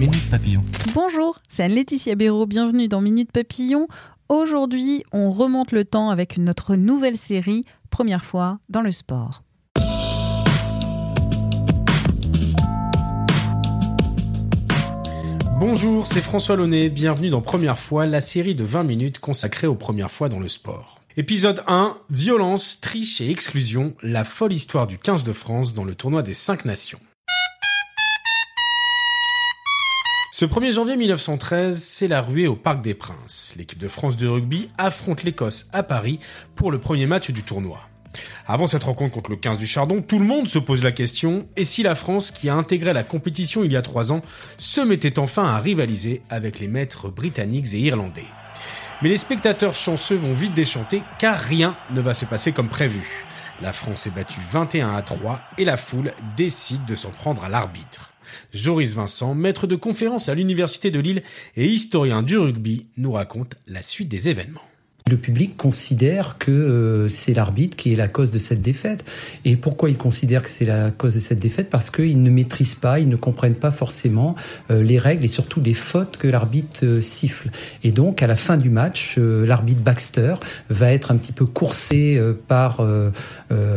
Minute Papillon. Bonjour, c'est Anne-Laetitia Béraud, bienvenue dans Minute Papillon. Aujourd'hui, on remonte le temps avec notre nouvelle série, première fois dans le sport. Bonjour, c'est François Launay, bienvenue dans Première fois, la série de 20 minutes consacrée aux premières fois dans le sport. Épisode 1, violence, triche et exclusion, la folle histoire du 15 de France dans le tournoi des 5 nations. Ce 1er janvier 1913, c'est la ruée au Parc des Princes. L'équipe de France de rugby affronte l'Écosse à Paris pour le premier match du tournoi. Avant cette rencontre contre le 15 du Chardon, tout le monde se pose la question, et si la France, qui a intégré la compétition il y a trois ans, se mettait enfin à rivaliser avec les maîtres britanniques et irlandais? Mais les spectateurs chanceux vont vite déchanter, car rien ne va se passer comme prévu. La France est battue 21 à 3 et la foule décide de s'en prendre à l'arbitre. Joris Vincent, maître de conférence à l'Université de Lille et historien du rugby, nous raconte la suite des événements le public considère que euh, c'est l'arbitre qui est la cause de cette défaite. Et pourquoi il considère que c'est la cause de cette défaite? Parce qu'ils ne maîtrisent pas, ils ne comprennent pas forcément euh, les règles et surtout les fautes que l'arbitre euh, siffle. Et donc, à la fin du match, l'arbitre Baxter va être un petit peu coursé par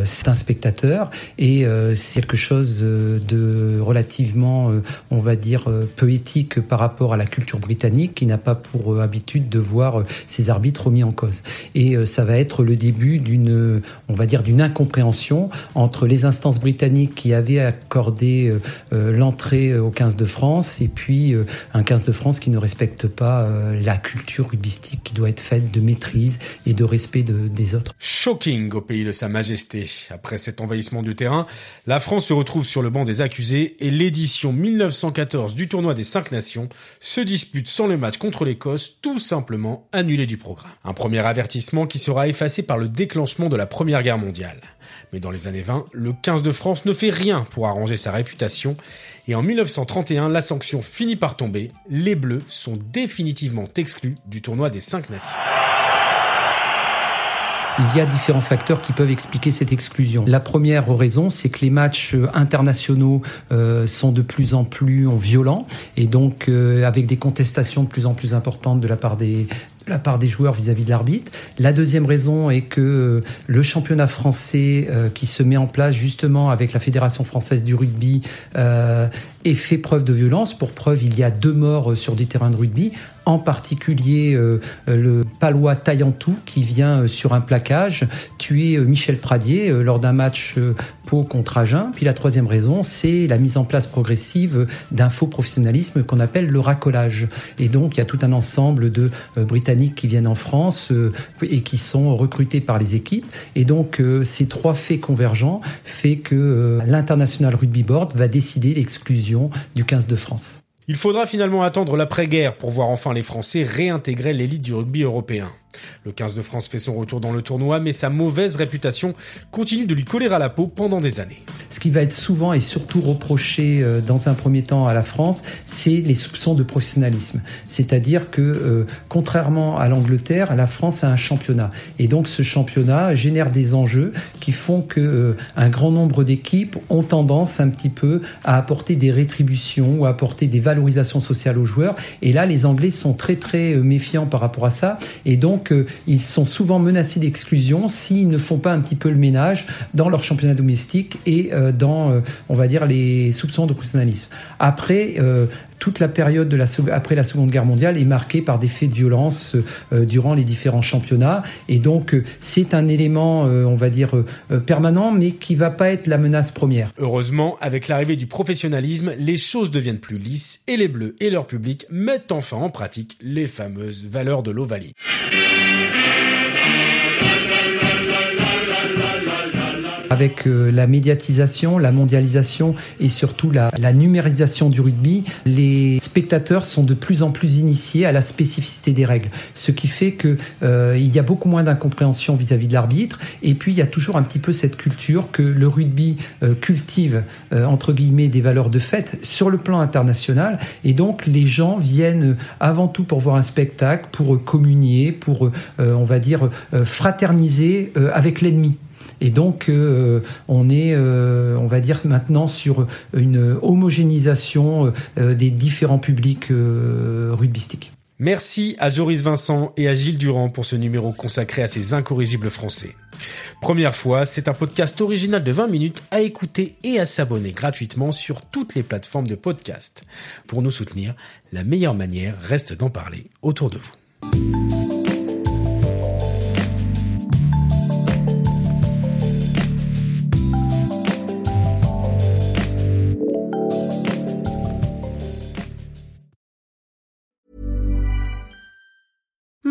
certains spectateurs. Et c'est quelque chose de relativement, on va dire, peu éthique par rapport à la culture britannique qui n'a pas pour habitude de voir ses arbitres remis en cause. Et euh, ça va être le début d'une, on va dire, d'une incompréhension entre les instances britanniques qui avaient accordé euh, euh, l'entrée au 15 de France et puis un 15 de France qui ne respecte pas la culture rugbyistique qui doit être faite de maîtrise et de respect des autres. Shocking au pays de Sa Majesté. Après cet envahissement du terrain, la France se retrouve sur le banc des accusés et l'édition 1914 du tournoi des cinq nations se dispute sans le match contre l'Écosse, tout simplement annulé du programme. Un premier avertissement qui sera effacé par le déclenchement de la Première Guerre mondiale. Mais dans les années 20, le 15 de France ne fait rien pour arranger sa réputation et en 1931, la sanction finit par tomber. Les Bleus sont définitivement exclus du tournoi des cinq nations. Il y a différents facteurs qui peuvent expliquer cette exclusion. La première raison, c'est que les matchs euh, internationaux euh, sont de plus en plus violents et donc euh, avec des contestations de plus en plus importantes de la part des, la part des joueurs vis-à-vis de l'arbitre. La deuxième raison est que euh, le championnat français euh, qui se met en place justement avec la Fédération française du rugby euh, est fait preuve de violence. Pour preuve, il y a deux morts sur des terrains de rugby, en particulier le palois Taillantou qui vient sur un plaquage tuer Michel Pradier lors d'un match Pau contre Agen. Puis la troisième raison, c'est la mise en place progressive d'un faux professionnalisme qu'on appelle le racolage. Et donc, il y a tout un ensemble de Britanniques qui viennent en France euh, et qui sont recrutés par les équipes. Et donc, euh, ces trois faits convergents fait que euh, l'International Rugby Board va décider l'exclusion du 15 de France. Il faudra finalement attendre l'après-guerre pour voir enfin les Français réintégrer l'élite du rugby européen. Le 15 de France fait son retour dans le tournoi, mais sa mauvaise réputation continue de lui coller à la peau pendant des années. Ce qui va être souvent et surtout reproché euh, dans un premier temps à la France, c'est les soupçons de professionnalisme. C'est-à-dire que, euh, contrairement à l'Angleterre, la France a un championnat. Et donc ce championnat génère des enjeux qui font que euh, un grand nombre d'équipes ont tendance un petit peu à apporter des rétributions ou à apporter des valorisations sociales aux joueurs. Et là, les Anglais sont très très méfiants par rapport à ça. Et donc ils sont souvent menacés d'exclusion s'ils ne font pas un petit peu le ménage dans leur championnat domestique et euh, dans, euh, on va dire, les soupçons de professionnalisme. Après, euh, toute la période de la, après la Seconde Guerre mondiale est marquée par des faits de violence durant les différents championnats. Et donc, c'est un élément, on va dire, permanent, mais qui va pas être la menace première. Heureusement, avec l'arrivée du professionnalisme, les choses deviennent plus lisses et les Bleus et leur public mettent enfin en pratique les fameuses valeurs de l'Ovalie. Avec euh, la médiatisation, la mondialisation et surtout la, numérisation du rugby, les spectateurs sont de plus en plus initiés à la spécificité des règles, ce qui fait que euh, il y a beaucoup moins d'incompréhension vis-à-vis de l'arbitre. Et puis il y a toujours un petit peu cette culture que le rugby euh, cultive entre guillemets des valeurs de fête sur le plan international. Et donc les gens viennent avant tout pour voir un spectacle, pour communier, pour on va dire fraterniser avec l'ennemi. Et donc, euh, on est, euh, on va dire maintenant sur une homogénéisation euh, des différents publics rugbystiques. Merci à Joris Vincent et à Gilles Durand pour ce numéro consacré à ces incorrigibles français. Première fois, c'est un podcast original de 20 minutes à écouter et à s'abonner gratuitement sur toutes les plateformes de podcast. Pour nous soutenir, la meilleure manière reste d'en parler autour de vous.